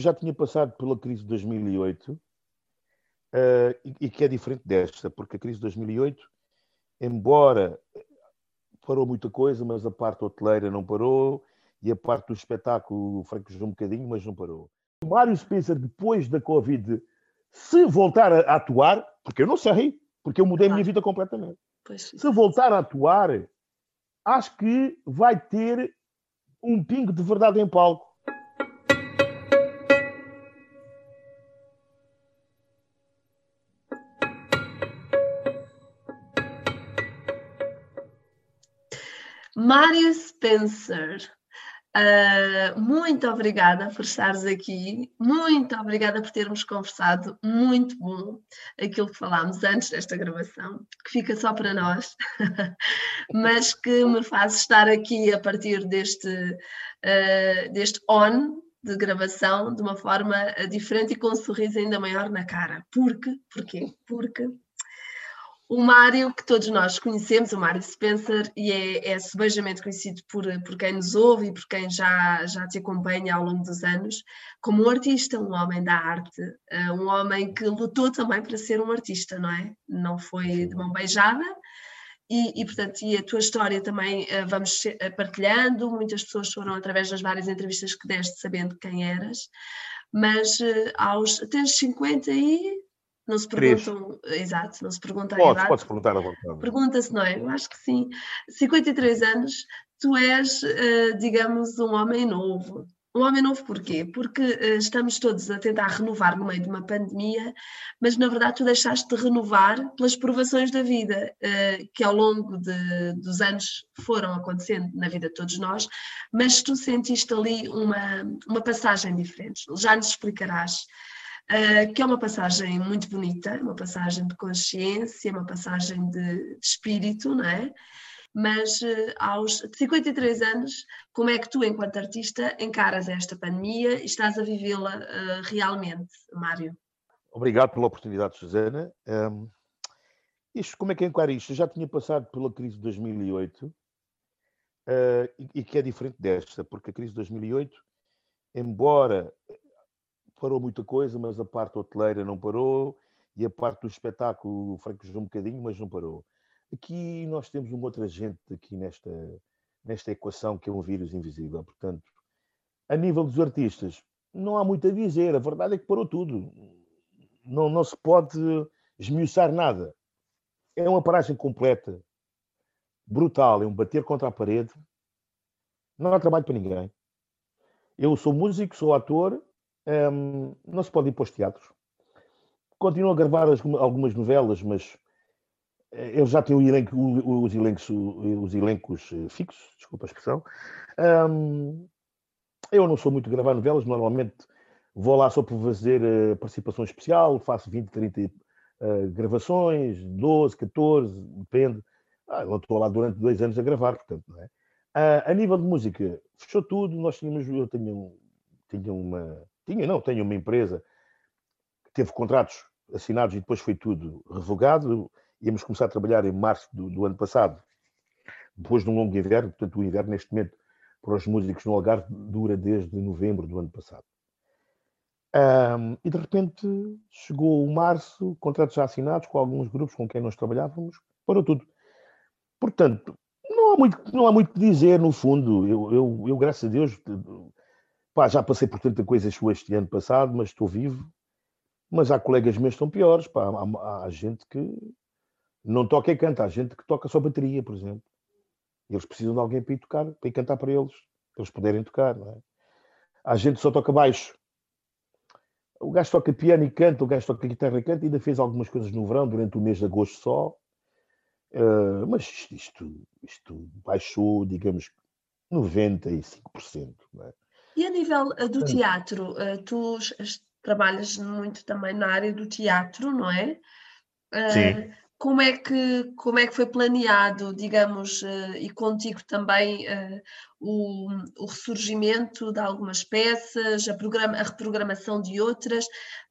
já tinha passado pela crise de 2008 uh, eh, e, e, que é diferente desta, porque a crise de 2008, embora parou muita coisa, mas a parte hoteleira não parou e a parte do espetáculo fraquejou um bocadinho, mas não parou. O Mário Spencer, depois da Covid, se voltar a atuar, porque eu não sei, porque eu mudei a minha vida completamente. Se voltar a atuar, acho que vai ter um pingo de verdade em palco. Mário Spencer, uh, muito obrigada por estares aqui, muito obrigada por termos conversado, muito bom aquilo que falámos antes desta gravação, que fica só para nós, mas que me faz estar aqui a partir deste, uh, deste on de gravação de uma forma diferente e com um sorriso ainda maior na cara. Porque, porquê? Porque o Mário, que todos nós conhecemos, o Mário Spencer, e é, é subejamente conhecido por, por quem nos ouve e por quem já, já te acompanha ao longo dos anos, como um artista, um homem da arte, uh, um homem que lutou também para ser um artista, não é? Não foi de mão beijada, e, e, portanto, e a tua história também uh, vamos partilhando, muitas pessoas foram através das várias entrevistas que deste sabendo quem eras, mas aos, tens 50 e não se perguntam, Três. exato, não se pergunta a Pode, idade. Podes perguntar a vontade. Pergunta-se, não é? Eu acho que sim. 53 anos, tu és, uh, digamos, um homem novo. Um homem novo porquê? Porque uh, estamos todos a tentar renovar no meio de uma pandemia, mas na verdade tu deixaste de renovar pelas provações da vida, uh, que ao longo de, dos anos foram acontecendo na vida de todos nós, mas tu sentiste ali uma, uma passagem diferente. Já nos explicarás uh, que é uma passagem muito bonita, uma passagem de consciência, uma passagem de, de espírito, não é? Mas uh, aos 53 anos, como é que tu, enquanto artista, encaras esta pandemia e estás a vivê-la uh, realmente, Mário? Obrigado pela oportunidade, Susana. Um, isto, como é que encaro isto? Eu já tinha passado pela crise de 2008 uh, e, e, que é diferente desta, porque a crise de 2008, embora parou muita coisa, mas a parte hoteleira não parou e a parte do espetáculo fraquejou um bocadinho, mas não parou. Aqui nós temos uma outra gente aqui nesta, nesta equação que é um vírus invisível. Portanto, a nível dos artistas, não há muito a dizer. A verdade é que parou tudo. Não, não se pode esmiuçar nada. É uma paragem completa, brutal, é um bater contra a parede. Não há trabalho para ninguém. Eu sou músico, sou ator, um, não se pode ir para os teatros. Continuo a gravar as, algumas novelas, mas eh, eu já tenho elenco, os, elencos, os elencos eh, fixos, desculpa a expressão. Um, eu não sou muito de gravar novelas, normalmente vou lá só para fazer uh, participação especial, faço 20, 30 uh, gravações, 12, 14, depende. Ah, eu estou lá durante dois anos a gravar, portanto, não é? Uh, a nível de música, fechou tudo, nós tínhamos, eu tenho, tinha uma, tinha, não, tenho uma empresa que teve contratos assinados e depois foi tudo revogado. Íamos começar a trabalhar em março do, do ano passado, depois de um longo inverno. Portanto, o inverno, neste momento, para os músicos no Algarve, dura desde novembro do ano passado. Um, e de repente chegou o março, contratos já assinados com alguns grupos com quem nós trabalhávamos, parou tudo. Portanto, não há muito, não há muito que dizer, no fundo. Eu, eu, eu graças a Deus, Pá, já passei por tanta coisa este ano passado, mas estou vivo. Mas há colegas meus que estão piores. Pá. Há, há, gente que não toca e canta. Há gente que toca só bateria, por exemplo. Eles precisam de alguém para ir tocar, para ir cantar para eles, para eles poderem tocar. Não é? Há gente que só toca baixo. O gajo toca piano e canta, o gajo toca guitarra e canta, ainda fez algumas coisas no verão, durante o mês de agosto só. Uh, mas isto, isto, isto baixou, digamos, 95%. Não é? E a nível uh, do teatro, uh, tu trabalhas muito também na área do teatro, não é? Sim. Como é, que, como é que foi planeado, digamos, e contigo também, o, o ressurgimento de algumas peças, a, programa, a reprogramação de outras,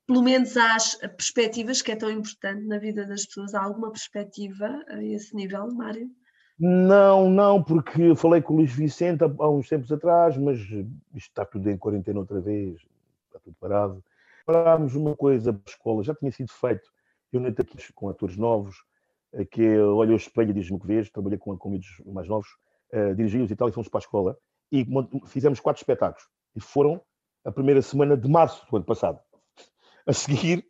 pelo menos às perspectivas, que é tão importante na vida das pessoas, há alguma perspectiva a esse nível, Mário? Não, não, porque falei com o Luís Vicente há, uns tempos atrás, mas isto está tudo em quarentena outra vez. tudo parado. Parámos uma coisa para a escola, já tinha sido feito, eu nem com atores novos, eh, que Olha o Espelho e Diz-me que vês, trabalhei com, com mais novos, uh, dirigi-os e tal, e fomos para a escola, e fizemos quatro espetáculos, e foram a primeira semana de março do ano passado. A seguir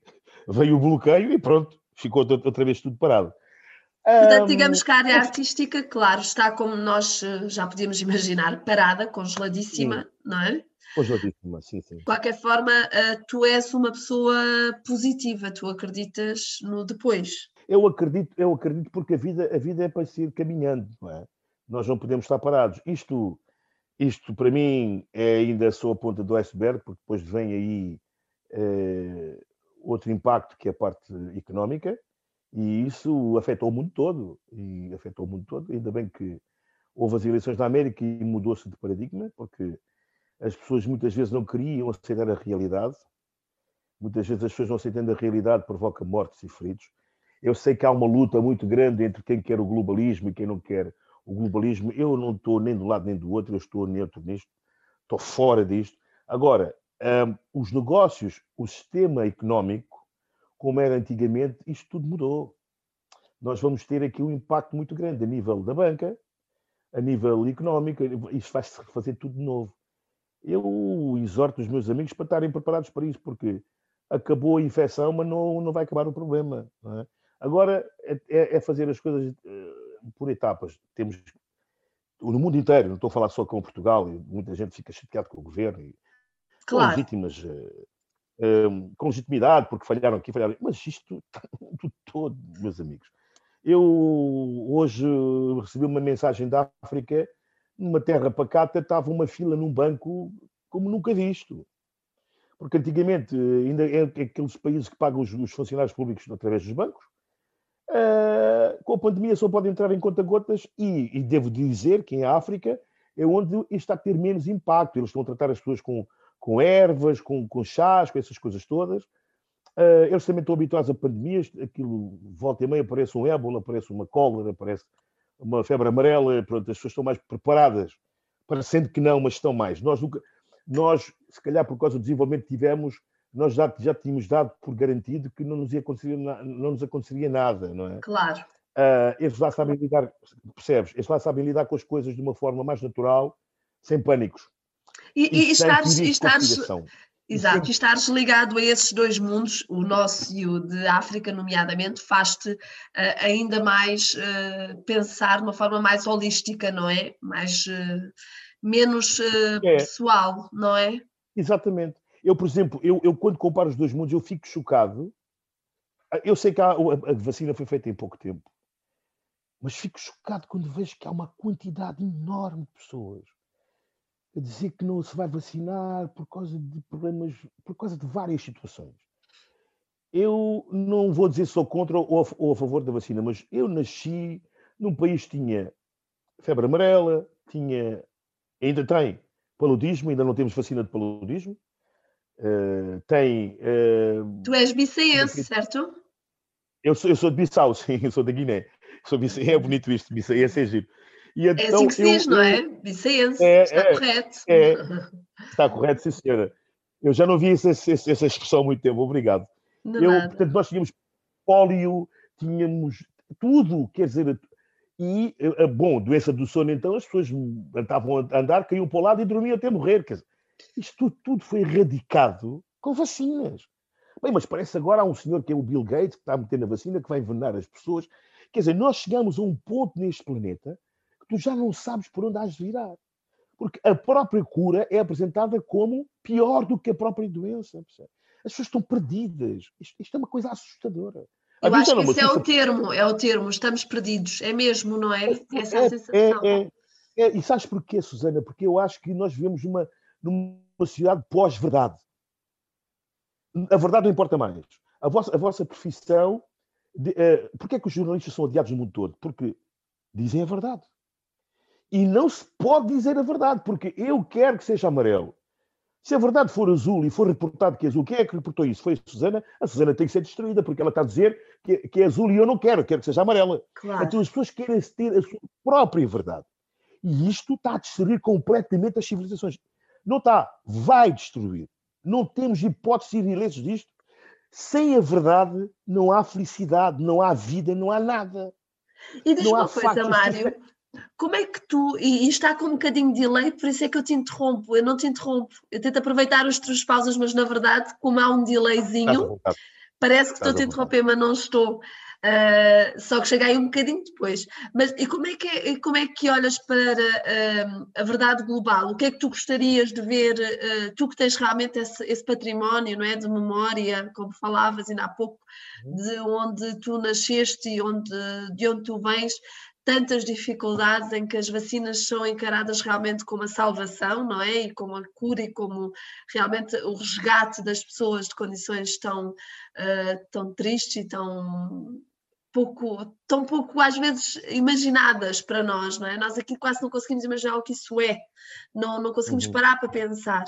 veio o bloqueio e pronto, ficou outra vez tudo parado. Portanto, digamos que a área artística, claro, está como nós eh, já podíamos imaginar, parada, congeladíssima, sim. não é? Congeladíssima, sim, sim. De qualquer forma, eh, tu és uma pessoa positiva, tu acreditas no depois. Eu acredito, eu acredito porque a vida, a vida é para ser caminhando, não é? Nós não podemos estar parados. Isto, isto para mim é ainda só a ponta do iceberg, porque depois vem aí é, outro impacto que é a parte económica, e isso afetou o mundo todo, e afetou o mundo todo. Ainda bem que houve as eleições na América e mudou-se de paradigma, porque as pessoas muitas vezes não queriam aceitar a realidade. Muitas vezes as pessoas não aceitando a realidade provoca mortes e feridos. Eu sei que há uma luta muito grande entre quem quer o globalismo e quem não quer o globalismo. Eu não estou nem do lado nem do outro, eu estou neutro nisto, estou fora disto. Agora, um, os negócios, o sistema económico, como era antigamente, isto tudo mudou. Nós vamos ter aqui um impacto muito grande a nível da banca, a nível económico, isto vai-se refazer tudo de novo. Eu exorto os meus amigos para estarem preparados para isso, porque acabou a infecção, mas não, não vai acabar o problema. É? Agora é, é, é, fazer as coisas uh, por etapas. Temos no mundo inteiro, não estou a falar só com Portugal, muita gente fica chateada com o governo e claro. com legítimas uh, com legitimidade, porque falharam aqui, falharam. Mas isto, tudo todo, meus amigos. Eu hoje recebi uma mensagem da África, numa terra pacata, estava uma fila num banco como nunca visto. Porque antigamente, ainda é aqueles países que pagam os, os funcionários públicos através dos bancos, uh, com a pandemia só podem entrar em conta-gotas e, e, devo dizer que em África é onde isto está a ter menos impacto. Eles estão a tratar as pessoas com, com ervas, com, com chás, com essas coisas todas. Uh, eles também estão habituados a pandemias, aquilo volta e meia aparece um ébola, aparece uma cólera, aparece uma febre amarela, pronto, as pessoas estão mais preparadas, parecendo que não, mas estão mais. Nós, nunca, nós se calhar por causa do desenvolvimento que tivemos, nós já, já tínhamos dado por garantido que não nos, ia acontecer, não nos aconteceria nada, não é? Claro. Uh, eles lá sabem lidar, percebes? Eles lá sabem lidar com as coisas de uma forma mais natural, sem pânicos. E, e, e estares, e estares, exato, estares ligado a esses dois mundos, o nosso e o de África, nomeadamente, faz-te uh, ainda mais uh, pensar de uma forma mais holística, não é? Mais, uh, menos é. pessoal, não é? Exatamente. Eu, por exemplo, eu, eu quando comparo os dois mundos, eu fico chocado. Eu sei que há, a, a vacina foi feita em pouco tempo, mas fico chocado quando vejo que há uma quantidade enorme de pessoas a dizer que não se vai vacinar por causa de problemas, por causa de várias situações. Eu não vou dizer sou contra ou a, ou a favor da vacina, mas eu nasci num país que tinha febre amarela, tinha, ainda tem paludismo, ainda não temos vacina de paludismo. Uh, tem. Uh, tu és bicense, certo? Eu sou, eu sou de Bissau, sim, eu sou da Guiné. Sou é bonito isto, bicense é giro. E então, é assim que se diz, não é? Vicense, é, está é, correto. É, está correto, sim, senhora. Eu já não vi essa, essa, essa expressão há muito tempo, obrigado. eu, portanto, nós tínhamos pólio, tínhamos tudo, quer dizer, e, eh, bom, doença do sono, então as pessoas estavam a andar, caíam para o lado e dormiam até morrer. Quer dizer, isto tudo, tudo foi erradicado com vacinas. Bem, mas parece agora há um senhor que é o Bill Gates, que está a meter na vacina, que vai envenenar as pessoas. Quer dizer, nós chegamos a um ponto neste planeta tu já não sabes por onde has de virar. Porque a própria cura é apresentada como pior do que a própria doença. As pessoas estão perdidas. Isto, isto é uma coisa assustadora. Eu acho que isso é o termo, é o termo, estamos perdidos, é mesmo, não é? é Essa é, a sensação. É, é, e sabes porquê, Susana? Porque eu acho que nós vivemos numa, numa sociedade pós-verdade. A verdade não importa mais. A vossa, a vossa profissão. De, uh, porquê é que os jornalistas são odiados no mundo todo? Porque dizem a verdade. E não se pode dizer a verdade, porque eu quero que seja amarelo. Se a verdade for azul e for reportado que é azul, quem é que reportou isso? Foi a Susana. A Susana tem que ser destruída, porque ela está a dizer que, que é azul e eu não quero, quero que seja amarela. Claro. Então as pessoas querem ter a sua própria verdade. E isto está a destruir completamente as civilizações. Não está, vai destruir. Não temos hipótese de ilesos disto. Sem a verdade não há felicidade, não há vida, não há nada. E diz uma coisa, Mário, como é que tu, e, e, está com um bocadinho de delay, por isso é que eu te interrompo, eu não te interrompo, eu tento aproveitar as tuas pausas, mas na verdade, como há um delayzinho, parece que estou a te interromper, mas não estou. Uh, só que cheguei um bocadinho depois. Mas e como é que, é, como é que olhas para uh, a verdade global? O que é que tu gostarias de ver, uh, tu que tens realmente esse, esse, património não é, de memória, como falavas ainda há pouco, uhum. de onde tu nasceste e onde, de onde tu vens, tantas dificuldades em que as vacinas são encaradas realmente como a salvação, não é? E como a cura e como realmente o resgate das pessoas de condições tão, uh, tão tristes e tão pouco, tão pouco às vezes imaginadas para nós, não é? Nós aqui quase não conseguimos imaginar o que isso é, não, não conseguimos uhum. parar para pensar.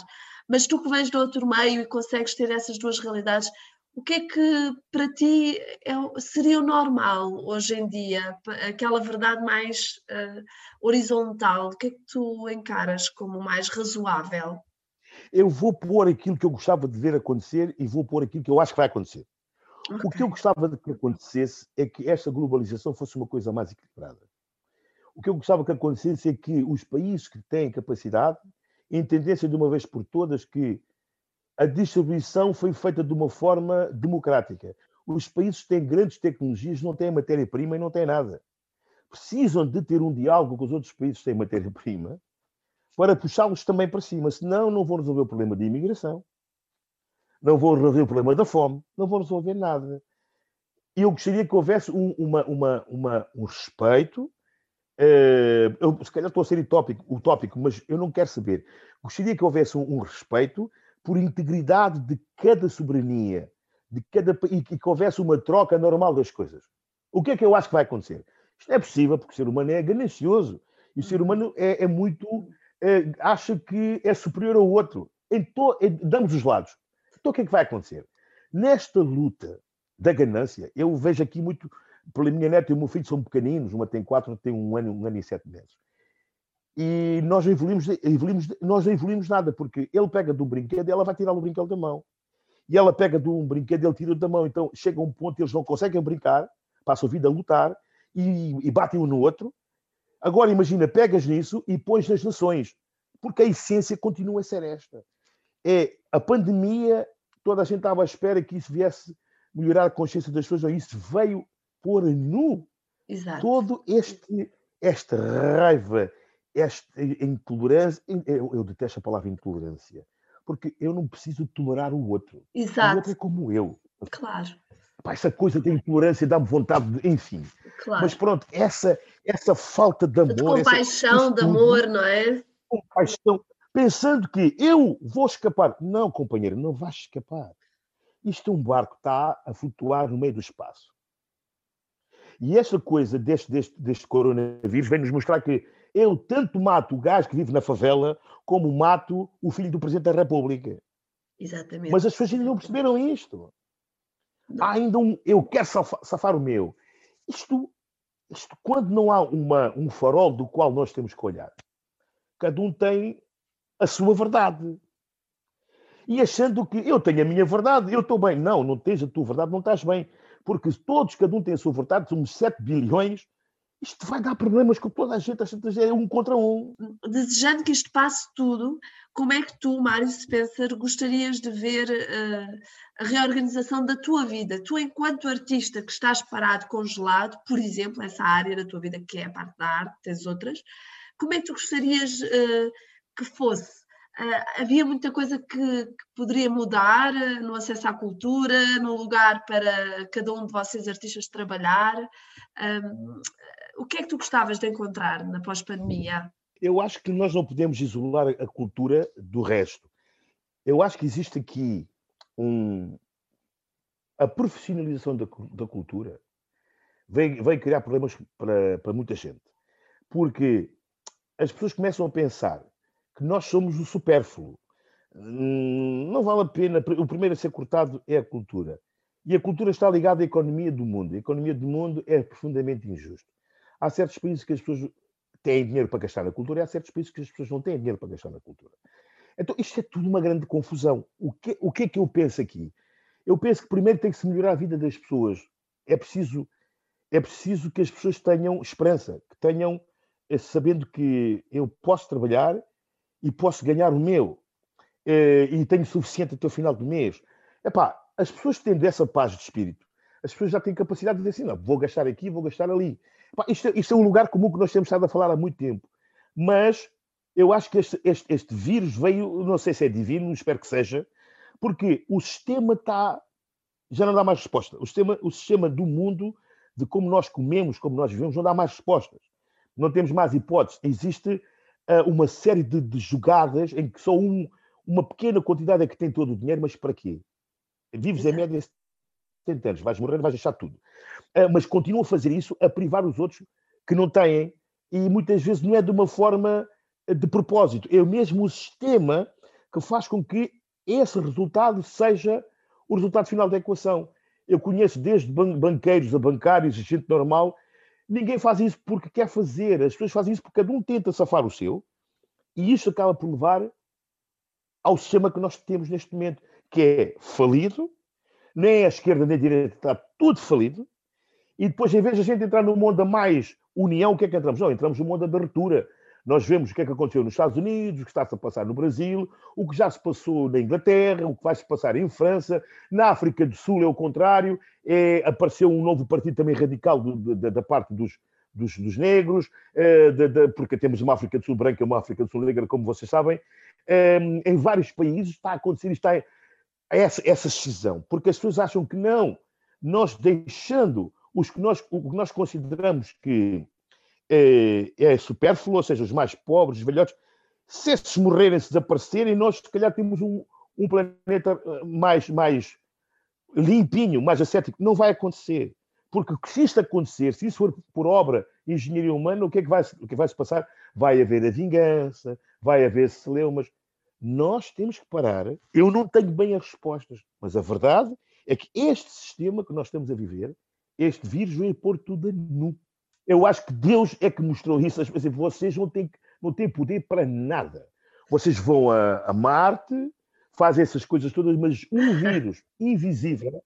Mas tu que vens do outro meio e consegues ter essas duas realidades, o que é que para ti é, seria o normal hoje em dia, aquela verdade mais uh, horizontal? O que é que tu encaras como mais razoável? Eu vou pôr aquilo que eu gostava de ver acontecer e vou pôr aquilo que eu acho que vai acontecer. Okay. O que eu gostava de que acontecesse é que esta globalização fosse uma coisa mais equilibrada. O que eu gostava que acontecesse é que os países que têm capacidade entendessem de uma vez por todas que a distribuição foi feita de uma forma democrática. Os países têm grandes tecnologias não têm matéria-prima e não têm nada. Precisam de ter um diálogo com os outros países que têm matéria-prima para puxá-los também para cima. Senão, não vão resolver o problema de imigração, não vão resolver o problema da fome, não vão resolver nada. Eu gostaria que houvesse um, uma, uma, uma, um respeito. Uh, eu, se calhar estou a ser utópico, utópico, mas eu não quero saber. Gostaria que houvesse um, um respeito por integridade de cada soberania, de cada e que houvesse uma troca normal das coisas. O que é que eu acho que vai acontecer? Isto é possível porque o ser humano é ganancioso e o ser uhum. humano é, é muito é, acha que é superior ao outro. Então, damos os lados. Então o que é que vai acontecer? Nesta luta da ganância, eu vejo aqui muito, pela minha neta e o meu filho são pequeninos, uma tem quatro, outra tem um ano, um ano e sete meses. E nós não evoluímos, evoluímos, nós não evoluímos nada, porque ele pega de um brinquedo e ela vai tirar o brinquedo da mão. E ela pega de um brinquedo e ele tira da mão. Então chega um ponto eles não conseguem brincar, passam a vida a lutar e, e batem um no outro. Agora imagina, pegas nisso e pões nas nações, porque a essência continua a ser esta. É a pandemia, toda a gente estava à espera que isso viesse melhorar a consciência das pessoas, não, isso veio pôr nu Exato. todo este esta raiva, esta intolerância, eu, eu, detesto a palavra intolerância, porque eu não preciso tolerar o outro. Exato. O outro é como eu. Claro. Pá, essa coisa da intolerância dá-me vontade de, enfim. Claro. Mas pronto, essa, essa falta de amor. De compaixão, essa, de amor, não é? Compaixão. Pensando que eu vou escapar. Não, companheiro, não vais escapar. Isto é um barco que está a flutuar no meio do espaço. E essa coisa deste, deste, deste coronavírus vem nos mostrar que eu tanto mato o gajo que vive na favela, como mato o filho do Presidente da República. Exatamente. Mas as pessoas ainda não perceberam isto. Há ainda um eu quero safar, safar o meu. Isto, isto, quando não há uma, um farol do qual nós temos que olhar, cada um tem a sua verdade. E achando que eu tenho a minha verdade, eu estou bem. Não, não tens a tua verdade, não estás bem. Porque todos, cada um tem a sua verdade, somos 7 bilhões, isto vai dar problemas com toda a gente, a gente é um contra um. Desejando que isto passe tudo, como é que tu, Mário Spencer, gostarias de ver uh, a reorganização da tua vida? Tu, enquanto artista que estás parado, congelado, por exemplo, essa área da tua vida que é a parte da arte, tens outras, como é que tu gostarias uh, que fosse? Uh, havia muita coisa que, que poderia mudar uh, no acesso à cultura, no lugar para cada um de vocês artistas trabalhar. O que é que tu gostavas de encontrar na pós-pandemia? Eu acho que nós não podemos isolar a cultura do resto. Eu acho que existe aqui um, a profissionalização da, da cultura vem, vem criar problemas para, para muita gente. Porque as pessoas começam a pensar que nós somos o supérfluo. Hum, não vale a pena. O primeiro a ser cortado é a cultura. E a cultura está ligada à economia do mundo. A economia do mundo é profundamente injusta. Há certos países que as pessoas têm dinheiro para gastar na cultura e há certos países que as pessoas não têm dinheiro para gastar na cultura. Então, isto é tudo uma grande confusão. O que, o que é que eu penso aqui? Eu penso que primeiro tem que se melhorar a vida das pessoas. É preciso, é preciso que as pessoas tenham esperança, que tenham, eh, sabendo que eu posso trabalhar e posso ganhar o meu, eh, e tenho suficiente até o final do mês. Epá, as pessoas tendo essa paz de espírito, as pessoas já têm capacidade de dizer assim, não, vou gastar aqui, vou gastar ali. Epá, isto, é, isto é um lugar comum que nós temos estado a falar há muito tempo. Mas eu acho que este, este, este vírus veio, não sei se é divino, espero que seja, porque o sistema está. Já não dá mais resposta. O sistema, o sistema do mundo, de como nós comemos, como nós vivemos, não dá mais respostas. Não temos mais hipóteses. Existe uh, uma série de, de, jogadas em que só um, uma pequena quantidade é que tem todo o dinheiro, mas para quê? Vives em média 70 anos, vais morrer, vais deixar tudo. Uh, mas continuam a fazer isso, a privar os outros que não têm, e muitas vezes não é de uma forma de propósito. É o mesmo sistema que faz com que esse resultado seja o resultado final da equação. Eu conheço desde banqueiros a bancários, gente normal, ninguém faz isso porque quer fazer, as pessoas fazem isso porque cada um tenta safar o seu, e isso acaba por levar ao sistema que nós temos neste momento, que é falido, nem a esquerda nem a direita, está tudo falido, e depois, em vez de a gente entrar num mundo mais união, o que é que entramos? Não, entramos num mundo de abertura, nós vemos o que é que aconteceu nos Estados Unidos, o que está-se a passar no Brasil, o que já se passou na Inglaterra, o que vai se passar em França. Na África do Sul é o contrário, é, apareceu um novo partido também radical do, da, da, parte dos, dos, dos negros, é, de, de, porque temos uma África do Sul branca e uma África do Sul negra, como vocês sabem. É, em vários países está a acontecer está essa, essa cisão, porque as pessoas acham que não, nós deixando os que nós, o que nós consideramos que é, é supérfluo, ou seja, os mais pobres, os velhotes, se esses morrerem, se desaparecerem, nós se calhar temos um, um planeta eh, mais, mais limpinho, mais ascético. Não vai acontecer. Porque se isto acontecer, se isso for por obra engenharia humana, o que é que vai, o que vai se passar? Vai haver a vingança, vai haver celeumas. Nós temos que parar. Eu não tenho bem as respostas, mas a verdade é que este sistema que nós estamos a viver, este vírus, vai pôr tudo a nu. Eu acho que Deus é que mostrou isso. Vocês não têm, não têm poder para nada. Vocês vão a, a Marte, fazem essas coisas todas, mas um vírus invisível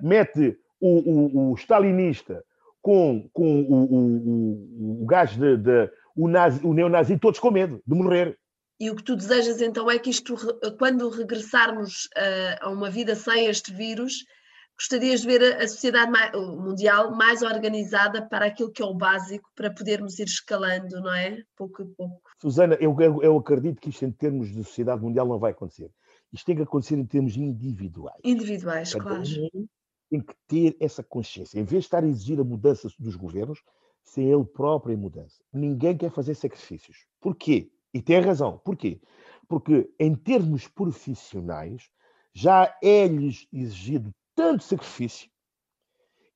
mete o, o, o, stalinista com, com o, o, o gajo de, de, o, nazi, o neonazi, todos com medo de morrer. E o que tu desejas então é que isto, quando regressarmos a, a uma vida sem este vírus, gostarias de ver a, sociedade mundial mais organizada para aquilo que é o básico, para podermos ir escalando, não é? Pouco a pouco. Susana, eu, eu acredito que isto em termos de sociedade mundial não vai acontecer. Isto tem que acontecer em termos individuais. Individuais, Cada claro. Um tem que ter essa consciência. Em vez de estar a exigir a mudança dos governos, ser ele próprio em mudança. Ninguém quer fazer sacrifícios. Porquê? E tem razão. Porquê? Porque em termos profissionais já é-lhes exigido tanto sacrifício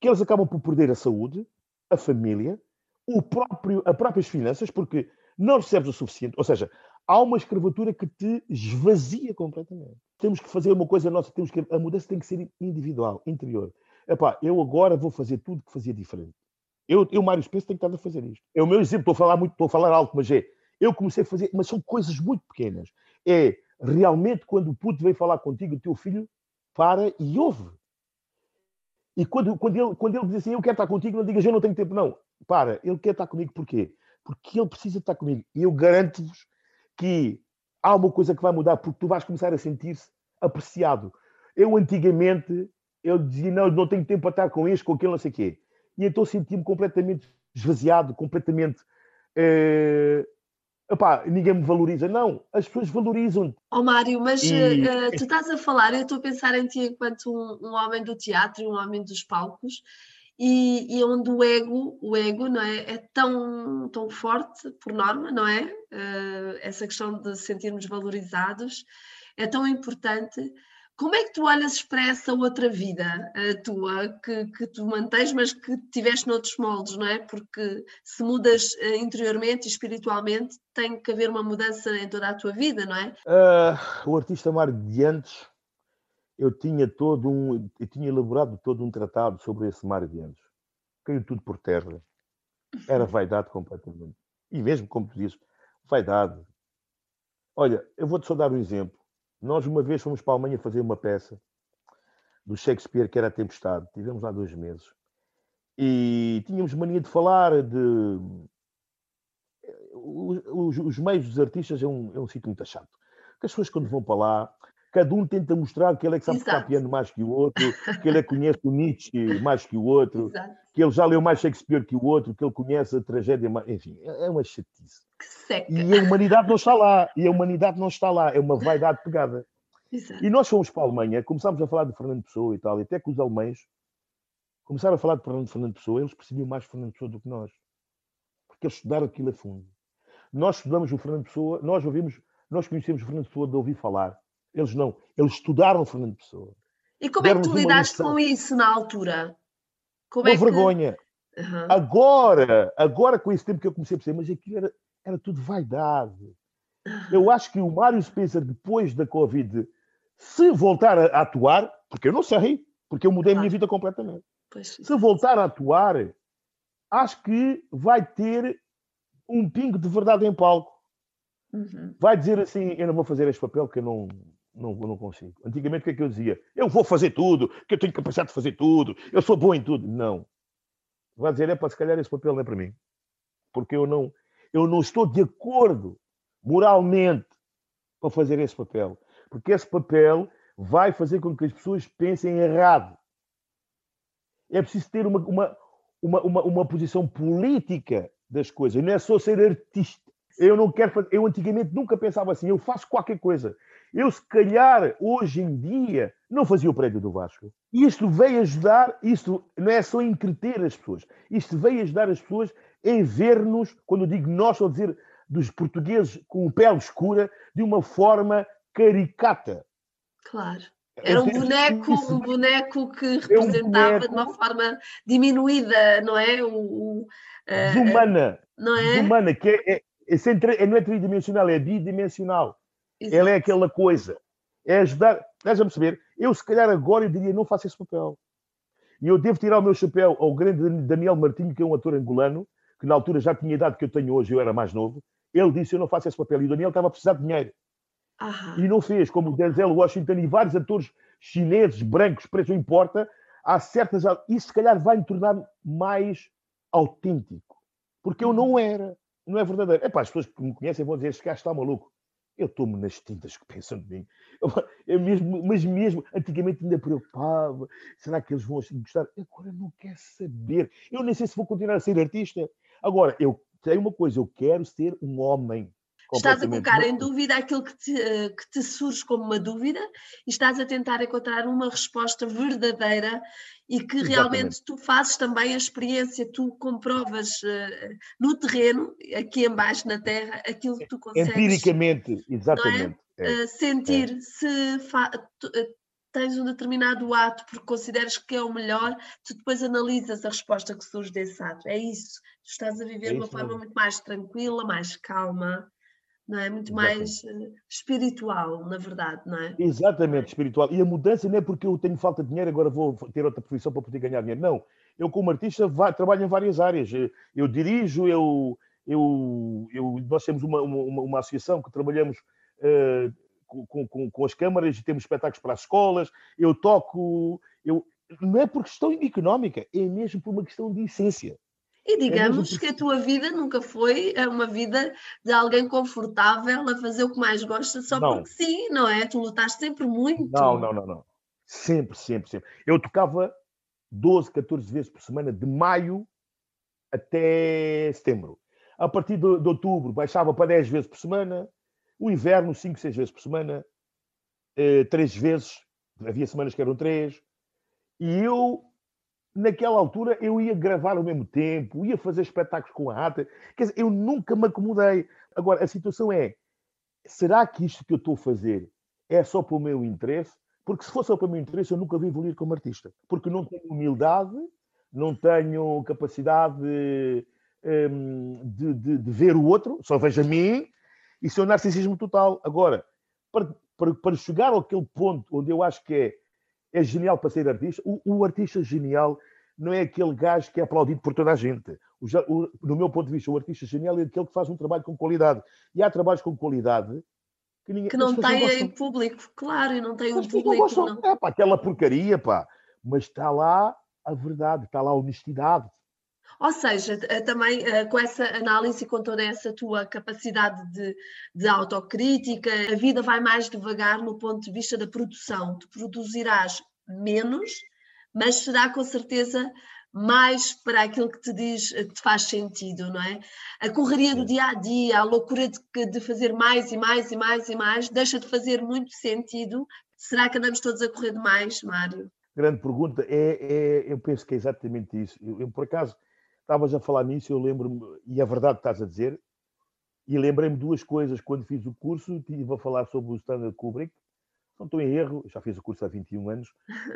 que eles acabam por perder a saúde, a família, o próprio, as próprias finanças, porque não recebes o suficiente. Ou seja, há uma escravatura que te esvazia completamente. Temos que fazer uma coisa nossa, temos que, a mudança tem que ser individual, interior. Epá, eu agora vou fazer tudo que fazia diferente. Eu, eu Mário Espesso, tenho estar a fazer isto. É o meu exemplo, estou a falar muito, estou a falar alto, mas é, eu comecei a fazer, mas são coisas muito pequenas. É realmente quando o puto vem falar contigo, o teu filho para e ouve. E quando, quando, ele, quando ele diz assim, eu quero estar contigo, não digas, eu não tenho tempo. Não, para, ele quer estar comigo porquê? Porque ele precisa estar comigo. E eu garanto-vos que há uma coisa que vai mudar, porque tu vais começar a sentir-se apreciado. Eu antigamente, eu dizia, não, não tenho tempo para estar com este, com aquele, não sei o quê. E então senti-me completamente esvaziado, completamente eh, Epá, ninguém me valoriza. Não, as pessoas valorizam-te. Oh, Mário, mas e... uh, tu estás a falar, eu estou a pensar em ti enquanto um, um homem do teatro, um homem dos palcos, e, e, onde o ego, o ego não é, é tão, tão forte, por norma, não é? Uh, essa questão de sentirmos valorizados é tão importante como é que tu olhas para essa outra vida, a tua, que, que tu mantens, mas que tiveste noutros moldes, não é? Porque se mudas eh, interiormente e espiritualmente, tem que haver uma mudança em toda a tua vida, não é? Uh, o artista Mário de antes, eu tinha todo um, eu tinha elaborado todo um tratado sobre esse Mário de antes. Caiu tudo por terra. Era vaidade completamente. E mesmo, como tu dizes, vaidade. Olha, eu vou-te só dar um exemplo. Nós uma vez fomos para a Alemanha fazer uma peça do Shakespeare que era a Tempestade. Tivemos lá dois meses. E tínhamos mania de falar de... Os, os meios dos artistas é um, é um sítio muito chato. Porque as pessoas quando vão para lá cada um tenta mostrar que ele é que sabe tocar piano mais que o outro, que ele é que conhece o Nietzsche mais que o outro, Exato. que ele já leu mais Shakespeare que o outro, que ele conhece a tragédia mais... Enfim, é, é uma chatice. E a humanidade não está lá. E a humanidade não está lá. É uma vaidade pegada. Exato. E nós fomos para a Alemanha, começámos a falar de Fernando Pessoa e tal, e até que os alemães começaram a falar de Fernando, Fernando Pessoa, eles percebiam mais Fernando Pessoa do que nós. Porque eles estudaram aquilo a fundo. Nós estudamos o Fernando Pessoa, nós ouvimos, nós conhecemos o Fernando Pessoa de ouvir falar eles não. Eles estudaram Fernando Pessoa. E como é que tu lidaste com isso na altura? Como uma é vergonha. Que... Uhum. Agora, agora com esse tempo que eu comecei a perceber, mas aquilo era, era tudo vaidade. Eu acho que o Mário Spencer, depois da Covid, se voltar a atuar, porque eu não sei, porque eu mudei a minha vida completamente. Pois. Se voltar a atuar, acho que vai ter um pingo de verdade em palco. Uhum. Vai dizer assim: eu não vou fazer este papel porque eu não, não, não consigo. Antigamente o que é que eu dizia? Eu vou fazer tudo, que eu tenho capacidade de fazer tudo, eu sou bom em tudo. Não. Vai dizer, é para se calhar esse papel não é para mim. Porque eu não, eu não estou de acordo moralmente para fazer esse papel. Porque esse papel vai fazer com que as pessoas pensem errado. É preciso ter uma, uma, uma, uma, uma posição política das coisas, não é só ser artista. Eu não quero fazer. Eu antigamente nunca pensava assim, eu faço qualquer coisa. Eu, se calhar, hoje em dia, não fazia o prédio do Vasco. E isto veio ajudar, isto não é só entreter as pessoas, isto veio ajudar as pessoas em ver-nos, quando eu digo nós, estou a dizer dos portugueses com pele escura, de uma forma caricata. Claro. Era um boneco, um boneco que representava é um boneco, de uma forma diminuída, não é? O, o, uh, desumana. Não é? Desumana, que é, é, é, não é tridimensional, é bidimensional. Exato. Ela é aquela coisa. É ajudar. Estás a perceber? Eu, se calhar, agora eu diria: não faço esse papel. E eu devo tirar o meu chapéu ao grande Daniel Martinho, que é um ator angolano, que na altura já tinha a idade que eu tenho hoje, eu era mais novo. Ele disse: Eu não faço esse papel. E o Daniel estava a precisar de dinheiro. Aham. E não fez, como o Denzel Washington e vários atores chineses, brancos, pretos, não importa. Há certas. Isso, se calhar, vai me tornar mais autêntico. Porque eu não era. Não é verdadeiro. É para as pessoas que me conhecem vão dizer: Este gajo está maluco. Eu estou-me nas tintas que pensam de mim. Eu, eu, mesmo, mas mesmo, antigamente ainda preocupava. Será que eles vão gostar? Agora não quero saber. Eu nem sei se vou continuar a ser artista. Agora, eu tenho uma coisa, eu quero ser um homem. Estás a colocar em dúvida aquilo que te, eh, que te surge como uma dúvida e estás a tentar encontrar uma resposta verdadeira e que Exatamente. realmente tu fazes também a experiência, tu comprovas uh, no terreno, aqui embaixo na terra, aquilo que tu consegues. Empiricamente, exatamente. É? É. Uh, sentir é. se tu, uh, tens um determinado ato porque consideras que é o melhor, tu depois analisas a resposta que surge desse ato. É isso. Tu estás a viver é de uma forma muito mais tranquila, mais calma não é? Muito mais uh, espiritual, na verdade, não é? Exatamente, espiritual. E a mudança não é porque eu tenho falta de dinheiro, agora vou ter outra profissão para poder ganhar dinheiro. Não. Eu, como artista, trabalho em várias áreas. Eu, eu dirijo, eu, eu, eu, nós temos uma, uma, uma associação que trabalhamos uh, com, com, com, as câmaras e temos espetáculos para as escolas. Eu toco. Eu, não é por questão económica, é mesmo por uma questão de essência. E digamos que a tua vida nunca foi eh, uma vida de alguém confortável a fazer o que mais gosta só não. porque sim, não é? Tu lutaste sempre muito. Não, não, não, não. Sempre, sempre, sempre. Eu tocava 12, 14 vezes por semana, de maio até setembro. A partir de, de outubro baixava para 10 vezes por semana. O inverno, 5, 6 vezes por semana. Uh, três vezes. Havia semanas que eram três. E eu naquela altura eu ia gravar ao mesmo tempo, ia fazer espetáculos com a ata. Quer dizer, eu nunca me acomodei. Agora, a situação é: será que isto que eu estou a fazer é só para o meu interesse? Porque se fosse só para o meu interesse, eu nunca vou evoluir como artista. Porque não tenho humildade, não tenho capacidade hum, de, de, de, ver o outro, só vejo a mim, e sou narcisismo total. Agora, para, para, para chegar àquele ponto onde eu acho que é é genial para ser artista. O, o, artista genial não é aquele gajo que é aplaudido por toda a gente. O, o, no meu ponto de vista, o artista genial é aquele que faz um trabalho com qualidade. E há trabalhos com qualidade que, ninguém, que não tem em público, claro, e não tem um público. Não gostam, não. É, pá, aquela porcaria, pá. Mas está lá a verdade, está lá a honestidade. Ou seja, eh, também eh, com essa análise e com toda essa tua capacidade de, de, autocrítica, a vida vai mais devagar no ponto de vista da produção. Tu produzirás menos, mas será com certeza mais para aquilo que te diz, que te faz sentido, não é? A correria do dia a dia, a loucura de, de fazer mais e mais e mais e mais, deixa de fazer muito sentido. Será que andamos todos a correr demais, Mário? Grande pergunta. É, é, eu penso que é exatamente isso. Eu, eu por acaso, estavas a falar nisso, eu lembro-me, e é verdade que estás a dizer, e lembrei-me duas coisas quando fiz o curso, estive a falar sobre o Stanley Kubrick, não estou em erro, já fiz o curso há 21 anos,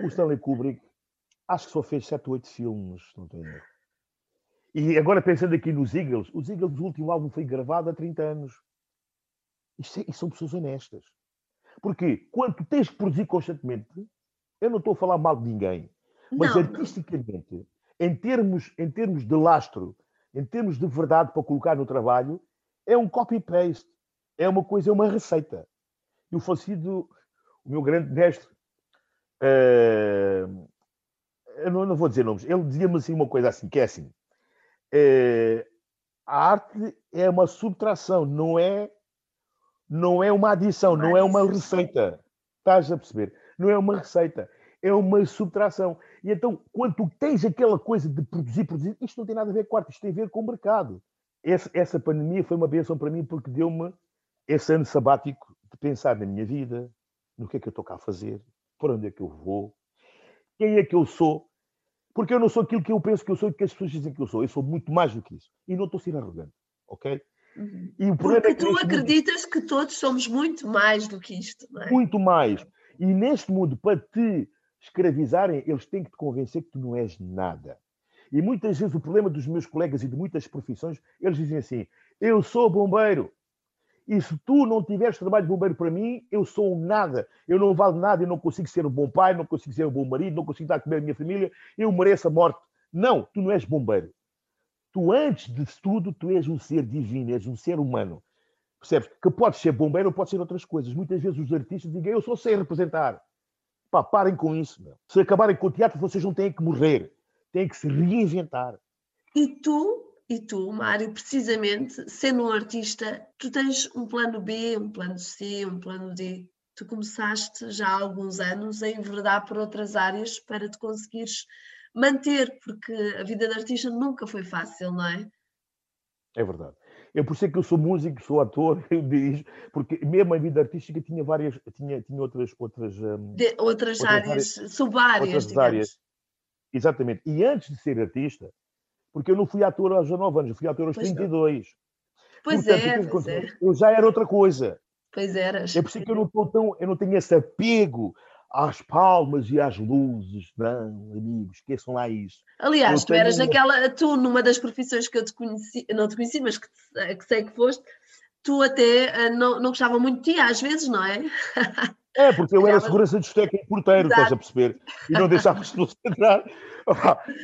o Stanley Kubrick acho que só fez 7 ou 8 filmes, não estou em erro. E agora pensando aqui nos Eagles, os Eagles, o último álbum foi gravado há 30 anos. Isto, é, isto são pessoas honestas. Porque quando tu tens que produzir constantemente, eu não estou a falar mal de ninguém, mas não, artisticamente, não. Em, termos, em termos de lastro, em termos de verdade para colocar no trabalho, é um copy-paste. É uma coisa, é uma receita. E o falecido, o meu grande mestre, uh, eu não, não, vou dizer nomes, ele dizia-me assim uma coisa assim, que é assim, é, a arte é uma subtração, não é, não é uma adição, não é uma receita. Estás a perceber? Não é uma receita, é uma subtração. E então, quando tu tens aquela coisa de produzir, produzir, isto não tem nada a ver com arte, isto tem a ver com o mercado. Essa, essa pandemia foi uma benção para mim porque deu-me esse ano sabático de pensar na minha vida, no que é que eu estou cá a fazer, para onde é que eu vou, quem é que eu sou, porque eu não sou aquilo que eu penso que eu sou e que as pessoas dizem que eu sou. Eu sou muito mais do que isso. E não estou a ser arrogante, ok? Uhum. E o Porque é que tu acreditas mundo... que todos somos muito mais do que isto, não é? Muito mais. E neste mundo, para te escravizarem, eles têm que te convencer que tu não és nada. E muitas vezes o problema dos meus colegas e de muitas profissões, eles dizem assim: eu sou bombeiro, e se tu não tiveres trabalho de bombeiro para mim, eu sou um nada. Eu não valo nada, eu não consigo ser um bom pai, não consigo ser um bom marido, não consigo dar a comer a minha família, eu mereço a morte. Não, tu não és bombeiro. Tu, antes de tudo, tu és um ser divino, és um ser humano. Percebes? Que podes ser bombeiro ou podes ser outras coisas. Muitas vezes os artistas dizem, eu só sei representar. Pá, parem com isso. Meu. Se acabarem com o teatro, vocês não têm que morrer. Têm que se reinventar. E tu e tu, Mário, precisamente, sendo um artista, tu tens um plano B, um plano C, um plano D. Tu começaste já há alguns anos a enverdar por outras áreas para te conseguires manter, porque a vida de artista nunca foi fácil, não é? É verdade. Eu por ser que eu sou músico, sou ator, eu digo, porque mesmo a vida artística tinha várias, tinha, tinha outras outras, um, de, outras, outras, áreas, áreas sub-áreas, outras áreas. Exatamente. E antes de ser artista, porque eu não fui ator aos 19 anos, eu fui ator aos pois 32. Pois Portanto, é, pois é. Eu já era outra coisa. Pois eras. É por isso que eu não, estou tão, eu não tenho esse apego às palmas e às luzes. Não, amigos, esqueçam lá isso. Aliás, eu tu eras naquela, tu numa das profissões que eu te conheci, não te conheci, mas que, que sei que foste, tu até eh, não, não gostava muito de ti, às vezes, não é? É, porque eu era segurança de discoteca e porteiro, Exato. estás a perceber? E não deixava as pessoas entrar.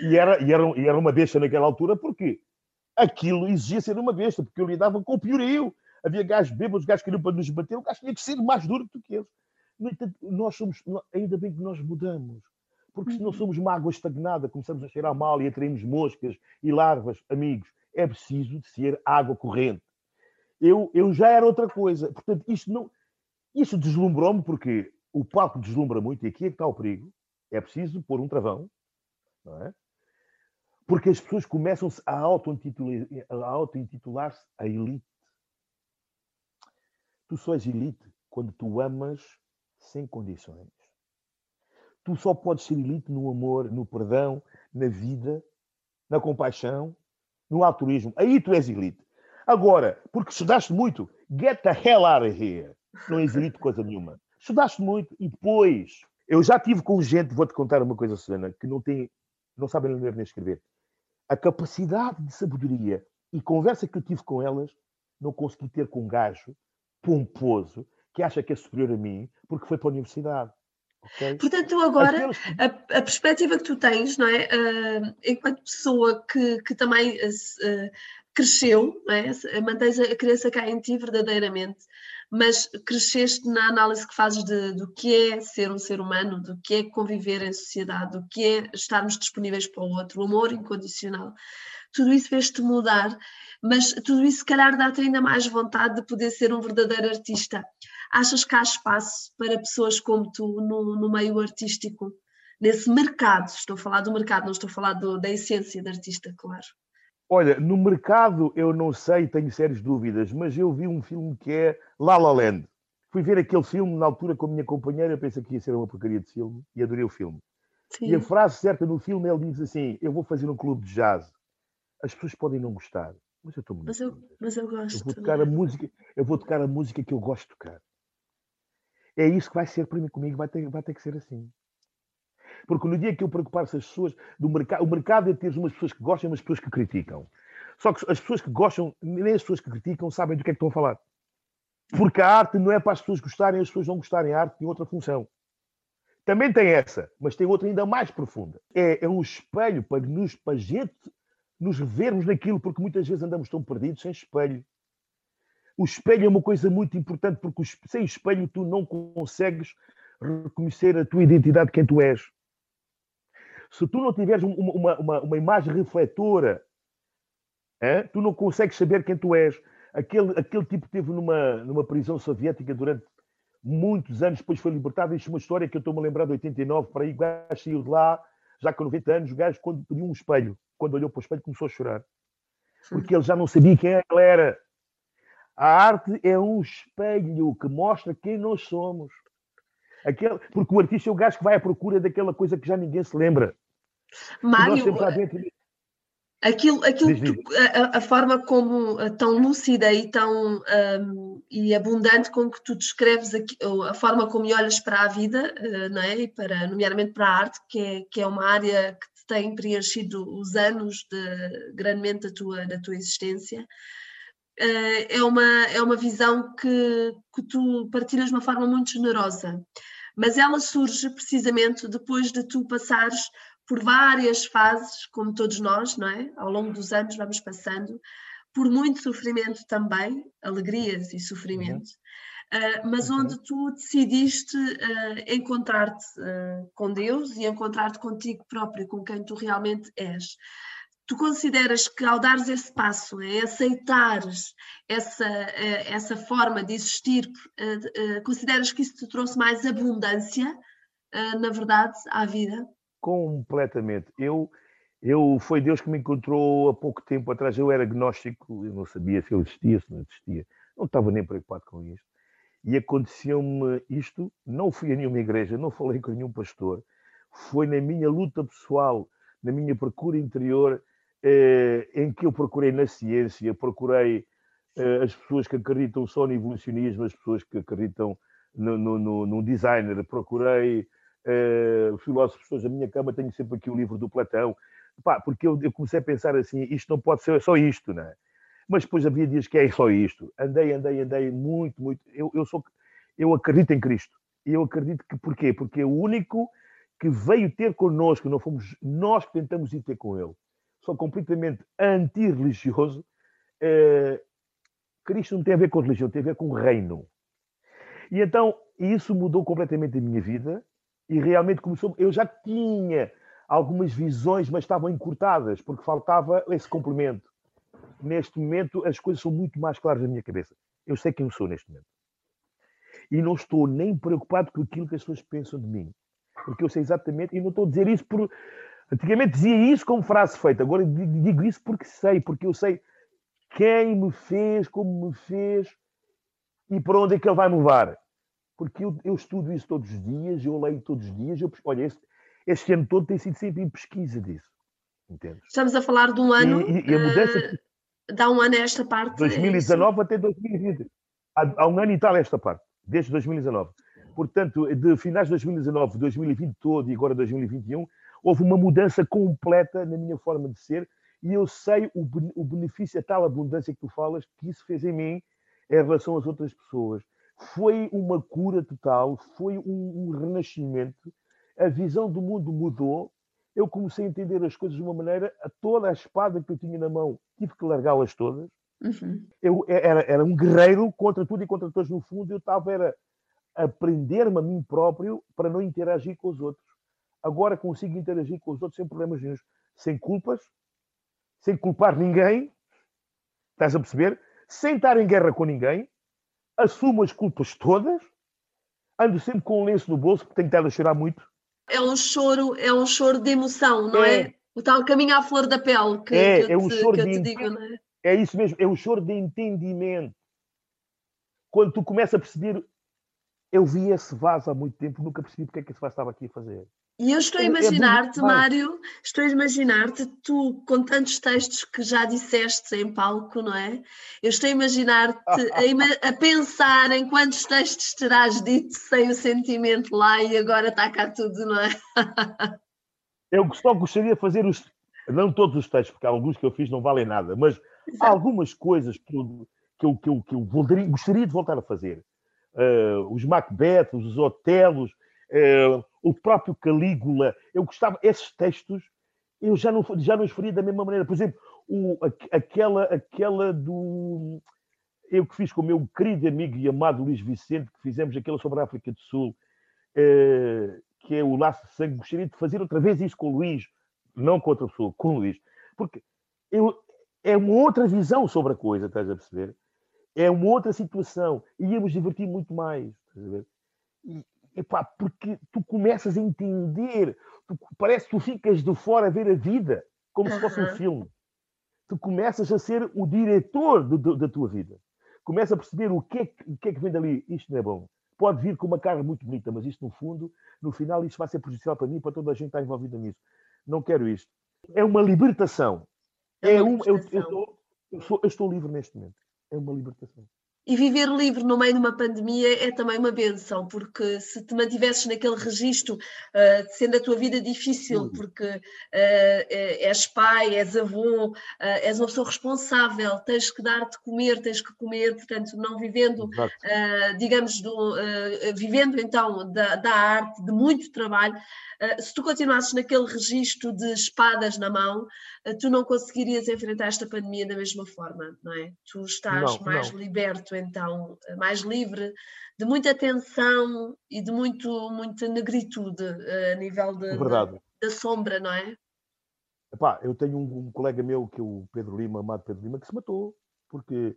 E era, e, era, e era uma besta naquela altura, porque aquilo exigia ser uma besta, porque eu lidava com o piorio. Havia gajos bêbados, gajos que queriam para nos bater, o gajo tinha que ser mais duro do que eles. No entanto, nós somos, ainda bem que nós mudamos, porque se não uhum. somos uma água estagnada, começamos a cheirar mal e atraímos moscas e larvas, amigos, é preciso de ser água corrente. Eu, eu já era outra coisa. Portanto, isto não, isso deslumbrou-me porque o palco deslumbra muito e aqui é que está o perigo. É preciso pôr um travão, não é? Porque as pessoas começam-se a auto-intitular-se a elite. Tu só és elite quando tu amas sem condições. Tu só podes ser elite no amor, no perdão, na vida, na compaixão, no altruísmo. Aí tu és elite. Agora, porque estudaste muito, get the hell out of here não existe coisa nenhuma. Estudaste muito e depois. Eu já tive com gente, vou-te contar uma coisa, Susana, que não tem, não sabem ler nem escrever. A capacidade de sabedoria e conversa que eu tive com elas, não consegui ter com um gajo pomposo que acha que é superior a mim porque foi para a universidade. Okay? Portanto, tu agora, Aqueles... a, a, perspectiva que tu tens, não é? Uh, enquanto pessoa que, que também uh, cresceu, não é? mantens a criança cá em ti verdadeiramente, mas cresceste na análise que fazes de, do que é ser um ser humano, do que é conviver em sociedade, do que é estarmos disponíveis para o outro, o amor incondicional. Tudo isso fez-te mudar, mas tudo isso, se calhar, dá-te ainda mais vontade de poder ser um verdadeiro artista. Achas que há espaço para pessoas como tu no, no meio artístico, nesse mercado? Estou a falar do mercado, não estou a falar do, da essência de artista, claro. Olha, no mercado eu não sei, tenho sérias dúvidas, mas eu vi um filme que é La La Land. Fui ver aquele filme na altura com a minha companheira, pensei que ia ser uma porcaria de filme e adorei o filme. Sim. E a frase certa no filme ele diz assim: Eu vou fazer um clube de jazz. As pessoas podem não gostar, mas eu estou muito. Mas eu, mas eu gosto. Eu vou tocar a música, eu vou tocar a música que eu gosto de tocar. É isso que vai ser para mim comigo, vai ter, vai ter que ser assim. Porque no dia que eu preocupar-se as pessoas do mercado, o mercado é ter umas pessoas que gostam e umas pessoas que criticam. Só que as pessoas que gostam, nem as pessoas que criticam, sabem do que é que estão a falar. Porque a arte não é para as pessoas gostarem, as pessoas não gostarem. A arte tem outra função. Também tem essa, mas tem outra ainda mais profunda. É, é um espelho para, nos, para gente nos revermos naquilo, porque muitas vezes andamos tão perdidos sem espelho. O espelho é uma coisa muito importante, porque sem espelho tu não consegues reconhecer a tua identidade, quem tu és. Se tu não tiveres uma, uma, uma imagem refletora, é? tu não consegues saber quem tu és. Aquele, aquele tipo que esteve numa, numa prisão soviética durante muitos anos, depois foi libertado. Isto é uma história que eu estou-me a lembrar de 89, para aí, o gajo saiu de lá, já com 90 anos, o gajo, quando pediu um espelho, quando olhou para o espelho, começou a chorar. Porque ele já não sabia quem ele era. A arte é um espelho que mostra quem nós somos. Aquele, porque o artista é o gajo que vai à procura daquela coisa que já ninguém se lembra. Mário, aquilo, aquilo tu, a, a, forma como eh, tão lúcida e tão um, e abundante com que tu descreves aqui, a forma como olhas para a vida, uh, não é? E para, nomeadamente para a arte, que é, que é uma área que te tem preenchido os anos de, grandemente da tua, da tua existência. Uh, é, uma, é uma visão que, que tu partilhas de uma forma muito generosa mas ela surge precisamente depois de tu passares por várias fases, como todos nós, não é? Ao longo dos anos vamos passando, por muito sofrimento também, alegrias e sofrimento, uh, mas uhum. onde tu decidiste uh, encontrar-te uh, com Deus e encontrar-te contigo próprio, com quem tu realmente és tu consideras que ao dares esse passo, é aceitares essa, eh, essa forma de existir, eh, eh, consideras que isso te trouxe mais abundância, na verdade, à vida? Completamente. Eu, eu, foi Deus que me encontrou há pouco tempo atrás. Eu era agnóstico, eu não sabia se ele existia, se não existia. Não estava nem preocupado com isto. E aconteceu-me isto. Não fui a nenhuma igreja, não falei com nenhum pastor. Foi na minha luta pessoal, na minha procura interior, em que eu procurei na ciência, procurei eh, as pessoas que acreditam só no evolucionismo, as pessoas que acreditam no, no, no, designer, procurei eh, filósofos da minha cama, tenho sempre aqui o livro do Platão, Pá, porque eu, eu, comecei a pensar assim, isto não pode ser só isto, não é? Mas depois havia dias que é só isto. Andei, andei, andei muito, muito. Eu, eu, sou, eu acredito em Cristo. Eu acredito que porquê? Porque é o único que veio ter connosco, não fomos nós que tentamos ir ter com ele sou completamente anti-religioso, eh, Cristo não tem a ver com religião, tem a ver com reino. E então isso mudou completamente a minha vida e realmente começou. Eu já tinha algumas visões, mas estavam encurtadas porque faltava esse complemento. Neste momento as coisas são muito mais claras na minha cabeça. Eu sei quem eu sou neste momento. E não estou nem preocupado com aquilo que as pessoas pensam de mim. Porque eu sei exatamente, e não estou a dizer isso por, Antigamente dizia isso como frase feita, agora digo isso porque sei, porque eu sei quem me fez, como me fez e para onde é que ele vai me levar. Porque eu, eu estudo isso todos os dias, eu leio todos os dias. Eu, olha, este, este ano todo tem sido sempre em pesquisa disso. Entendes? Estamos a falar de um ano. E, e a mudança. Uh, dá um ano a esta parte. 2019 é até 2020. Há, há um ano e tal esta parte, desde 2019. Portanto, de finais de 2019, 2020 todo e agora 2021, houve uma mudança completa na minha forma de ser e eu sei o, o benefício, a tal abundância que tu falas, que isso fez em mim em relação às outras pessoas. Foi uma cura total, foi um, um renascimento, a visão do mundo mudou, eu comecei a entender as coisas de uma maneira, a toda a espada que eu tinha na mão, tive que largá-las todas, Uhum. Eu era, era um guerreiro contra tudo e contra todos, no fundo, eu estava era aprender-me a mim próprio para não interagir com os outros. Agora consigo interagir com os outros sem problemas nenhum, sem culpas, sem culpar ninguém, estás a perceber? Sem estar em guerra com ninguém, assumo as culpas todas, ando sempre com um lenço no bolso, porque tenho estado a chorar muito. É um choro, é um choro de emoção, não é? é? O tal caminho à flor da pele que, é, que é um te, choro de digo, não é? É isso mesmo, é um choro de entendimento. Quando tu começas a perceber, eu vi esse vaso há muito tempo, nunca percebi porque é que esse vaso estava aqui a fazer. E eu estou a é, é imaginar-te, é Mário, estou a imaginar-te, tu com tantos textos que já disseste em palco, não é? Eu estou a imaginar-te a, a, pensar em quantos textos terás dito sem o sentimento lá e agora está cá tudo, não é? eu só gostaria de fazer os, não todos os textos, porque alguns que eu fiz não valem nada, mas há algumas coisas que eu, que eu, que eu, que eu gostaria de voltar a fazer. Uh, os Macbeth, os Otelos, o próprio Calígula, eu gostava, esses textos, eu já não, já não os faria da mesma maneira. Por exemplo, o, aquela, aquela do. Eu que fiz com o meu querido amigo e amado Luís Vicente, que fizemos aquela sobre a África do Sul, uh, que é o Laço de Sangue, gostaria de fazer outra vez isso com o Luís, não com outra pessoa, com o Luís, porque eu, é uma outra visão sobre a coisa, estás a perceber? É uma outra situação. E íamos divertir muito mais, estás a ver? E, Epá, porque tu começas a entender, tu, parece que tu ficas de fora a ver a vida como se fosse um filme. Tu começas a ser o diretor de, de, da tua vida. Começas a perceber o que, é, o que é que vem dali. Isto não é bom. Pode vir com uma cara muito bonita, mas isto, no fundo, no final, isto vai ser prejudicial para mim e para toda a gente que está envolvida nisso. Não quero isto. É uma libertação. É, é uma libertação. Eu, eu, eu, eu estou livre neste momento. É uma libertação. E viver livre no meio de uma pandemia é também uma benção, porque se te mantivesses naquele registro, uh, sendo a tua vida difícil, porque uh, és pai, és avô, uh, és uma pessoa responsável, tens que dar de comer, tens que comer, portanto, não vivendo, digamos, do, vivendo então da, da, arte, de muito trabalho, se tu continuasses naquele registro de espadas na mão, tu não conseguirias enfrentar esta pandemia da mesma forma, não é? Tu estás não, mais não. liberto então mais livre, de muita tensão e de muito, muita negritude eh, a nível de, da sombra, não é? Epá, eu tenho um, um, colega meu, que é o Pedro Lima, amado Pedro Lima, que se matou, porque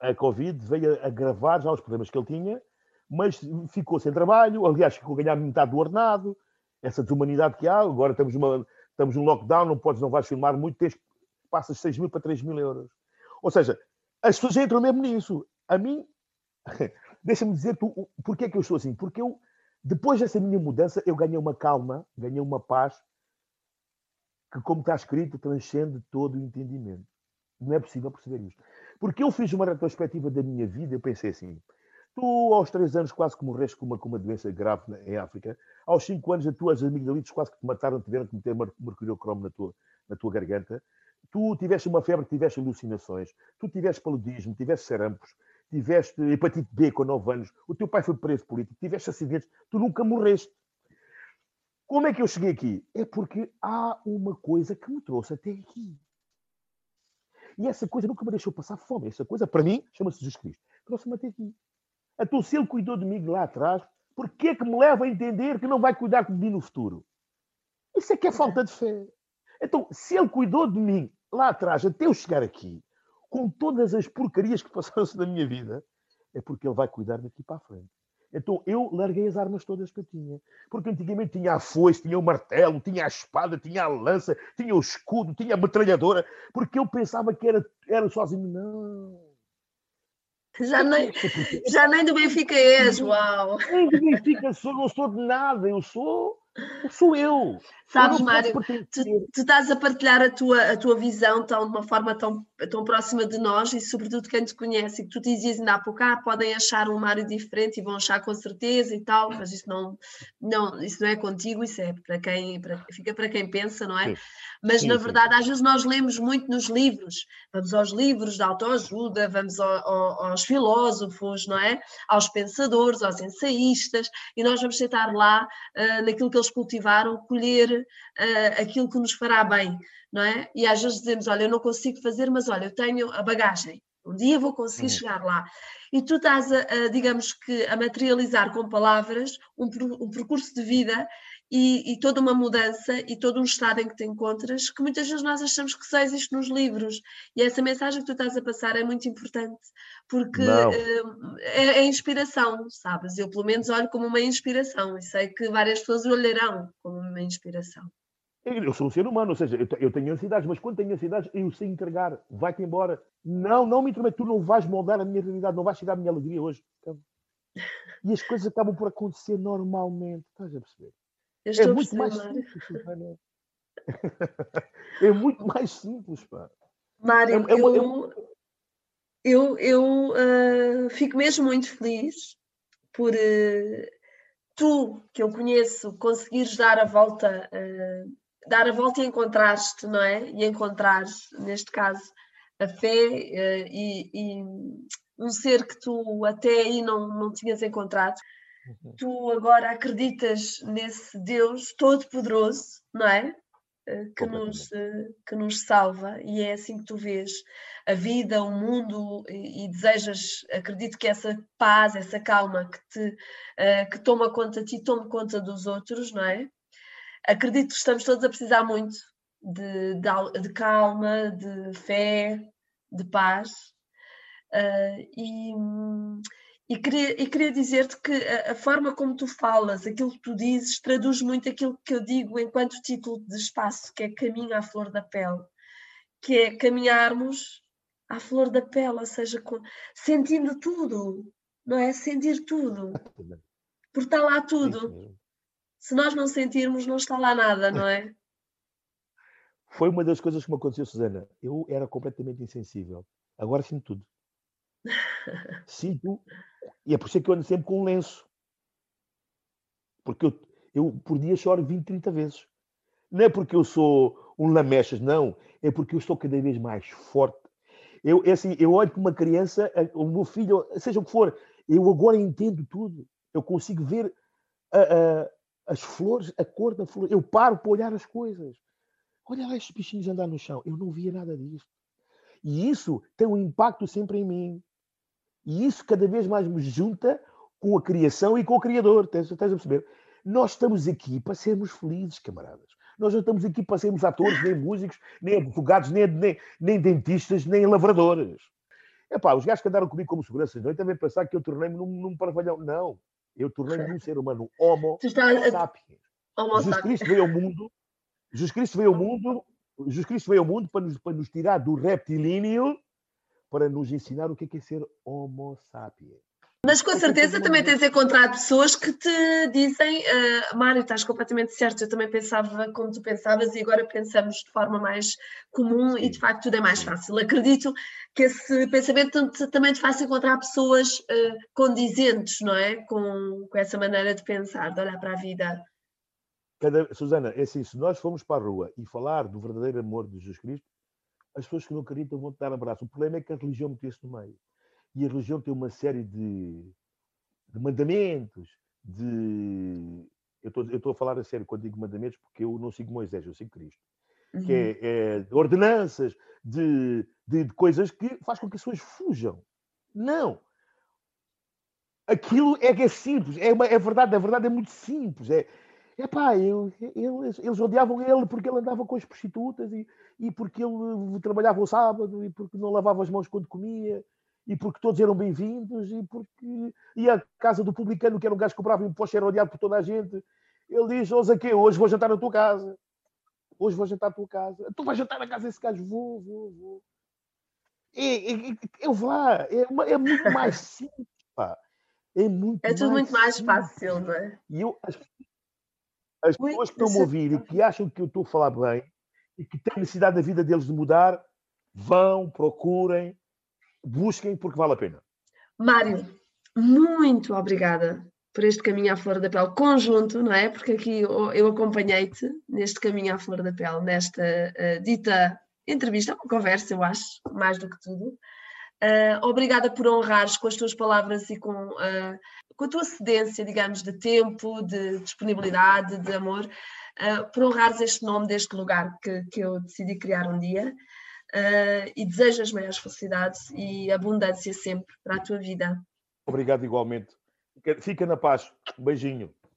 a Covid veio agravar já os problemas que ele tinha, mas ficou sem trabalho, aliás, ficou a ganhar metade do ordenado, essa desumanidade que há, agora estamos numa, estamos num lockdown, não podes, não vais filmar muito, tens, passas 6 mil para 3 mil euros. Ou seja, as pessoas entram mesmo nisso a mim, deixa-me dizer tu, porque é que eu estou assim. Porque eu, depois dessa minha mudança, eu ganhei uma calma, ganhei uma paz que, como está escrito, transcende todo o entendimento. Não é possível perceber isto. Porque eu fiz uma retrospectiva da minha vida, eu pensei assim, tu aos três anos quase que morreste com uma, com uma doença grave em África, aos cinco anos as tuas amigdalites quase que te mataram, tiveram que meter mercuriocromo na tua, na tua garganta, tu tiveste uma febre, tiveste alucinações, tu tiveste paludismo, tiveste sarampos, tiveste hepatite B com 9 anos, o teu pai foi preso político, tiveste acidentes, tu nunca morreste. Como é que eu cheguei aqui? É porque há uma coisa que me trouxe até aqui. E essa coisa nunca me deixou passar fome. Essa coisa, para mim, chama-se Jesus Cristo. Trouxe-me até aqui. Então, se ele cuidou de mim lá atrás, por que é que me leva a entender que não vai cuidar de mim no futuro? Isso é que é falta de fé. Então, se ele cuidou de mim lá atrás, até eu chegar aqui, com todas as porcarias que passaram-se na minha vida, é porque ele vai cuidar daqui para a frente. Então eu larguei as armas todas que eu tinha. Porque antigamente tinha a foice, tinha o martelo, tinha a espada, tinha a lança, tinha o escudo, tinha a metralhadora, porque eu pensava que era, era sozinho. Não. Já nem, já nem do Benfica és, uau! Nem do Benfica sou, não sou de nada, eu sou sou eu. Sabes, Mário, tu, tu, estás a partilhar a tua, a tua visão tão, de uma forma tão, tão próxima de nós e, sobretudo, quem te conhece. E que tu dizias ainda há pouco, ah, podem achar um Mário diferente e vão achar com certeza e tal, mas isso não, não, isso não é contigo, isso é para quem, para, fica para quem pensa, não é? Sim. Mas, sim, na verdade, sim. às vezes nós lemos muito nos livros. Vamos aos livros de autoajuda, vamos ao, ao, aos filósofos, não é? Aos pensadores, aos ensaístas, e nós vamos sentar lá uh, naquilo que eles cultivaram, colher uh, aquilo que nos fará bem, não é? E às vezes dizemos, olha, eu não consigo fazer, mas olha, eu tenho a bagagem, Um dia vou conseguir uhum. chegar lá. E tu estás, a, a, digamos que, a materializar com palavras um, um percurso de vida e, e, toda uma mudança e todo um estado em que te encontras que muitas vezes nós achamos que só existe nos livros. E essa mensagem que tu estás a passar é muito importante porque uh, é, é, inspiração, sabes? Eu, pelo menos, olho como uma inspiração e sei que várias pessoas olharão como uma inspiração. Eu sou um ser humano, ou seja, eu tenho ansiedades, mas quando tenho ansiedades, eu sei entregar, vai-te embora. Não, não me intromete, tu não vais moldar a minha realidade, não vais tirar a minha alegria hoje. E as coisas acabam por acontecer normalmente, estás a perceber? é muito mais simples, é muito mais simples, pá. Mário, é, é, eu, eu, eu uh, fico mesmo muito feliz por uh, tu, que eu conheço, conseguires dar a volta uh, dar a volta e encontrar-te, não é? E encontrar, neste caso, a fé uh, e, e, um ser que tu até aí não, não tinhas encontrado. Uhum. Tu agora acreditas nesse Deus todo-poderoso, não é? Uh, que, nos, uh, que nos salva e é assim que tu vês a vida, o mundo e, e desejas, acredito que essa paz, essa calma que te que toma conta de ti, tome conta dos outros, não é? Acredito que estamos todos a precisar muito de, de, de calma, de fé, de paz. Uh, e, e, queria, e queria dizer-te que a, a, forma como tu falas, aquilo que tu dizes, traduz muito aquilo que eu digo enquanto título de espaço, que é Caminho à Flor da Pele, que é caminharmos à flor da pele, ou seja, com, sentindo tudo, não é? Sentir tudo, porque está lá tudo se nós não sentirmos, não está lá nada, não é? Foi uma das coisas que me aconteceu, Susana. Eu era completamente insensível. Agora sinto tudo. Sinto, e é por isso que eu ando sempre com um lenço. Porque eu, eu por dia choro 20, 30 vezes. Não é porque eu sou um lamechas, não. É porque eu estou cada vez mais forte. Eu, é assim, eu olho para uma criança, o meu filho, seja o que for, eu agora entendo tudo. Eu consigo ver a, a, as flores, a cor da flor. Eu paro para olhar as coisas. Olha lá estes bichinhos andar no chão. Eu não via nada disto. E isso tem um impacto sempre em mim. E isso cada vez mais me junta com a criação e com o Criador. Estás, a perceber? Nós estamos aqui para sermos felizes, camaradas. Nós não estamos aqui para sermos atores, nem músicos, nem advogados, nem, nem, nem dentistas, nem lavradores. Epá, os gajos que andaram comigo como seguranças não também pensar que eu tornei-me num, num parvalhão. Não. Eu tornei-me um ser humano homo sapiens. Homo Jesus Cristo veio ao mundo, Jesus Cristo veio ao mundo, Jesus Cristo veio ao mundo para nos, para nos tirar do reptilíneo, para nos ensinar o que é, é ser homo sapiens. Mas com certeza também tens encontrado pessoas que te dizem, uh, Mário, estás completamente certo, eu também pensava como tu pensavas e agora pensamos de forma mais comum Sim. e de facto tudo é mais fácil. Acredito que esse pensamento também te faça encontrar pessoas uh, condizentes, não é? Com, com essa maneira de pensar, de olhar para a vida. Cada, Susana, é assim, se nós formos para a rua e falar do verdadeiro amor de Jesus Cristo, as pessoas que não acreditam vão te dar abraço. O problema é que a religião meteu-se no meio. E a religião tem uma série de, de mandamentos, de. Eu estou a falar a sério quando digo mandamentos, porque eu não sigo Moisés, eu sigo Cristo. Uhum. Que é, é de ordenanças, de, de, de, coisas que faz com que as pessoas fujam. Não! Aquilo é, é simples, é, uma, é verdade, a verdade é muito simples. É, Epá, eu, eles, eles odiavam ele porque ele andava com as prostitutas e, e porque ele trabalhava o sábado e porque não lavava as mãos quando comia e porque todos eram bem-vindos, e porque ia à casa do publicano, que era um gajo que comprava imposto, era odiado por toda a gente. Ele diz: Hoje aqui, hoje vou jantar na tua casa. Hoje vou jantar na tua casa. Tu vais jantar na casa desse gajo? Vou, vou, vou. E, e, eu vou lá. É, uma, é muito mais simples, pá. É muito É tudo muito mais fácil, não é? E eu, as, as pessoas que estão a ouvir e que acham que eu estou a falar bem e que têm necessidade da vida deles de mudar, vão, procurem, busquem porque vale a pena. Mário, muito obrigada por este caminho à flor da pele conjunto, não é? Porque aqui eu acompanhei-te neste caminho à flor da pele, nesta uh, dita entrevista, uma conversa, eu acho, mais do que tudo. Uh, obrigada por honrares com as tuas palavras e com, uh, com a tua cedência, digamos, de tempo, de disponibilidade, de amor, por honrares este nome deste lugar que, que eu decidi criar um dia. Uh, e desejo as maiores felicidades e abundância sempre para a tua vida. Obrigado igualmente. Fica na paz. Um beijinho.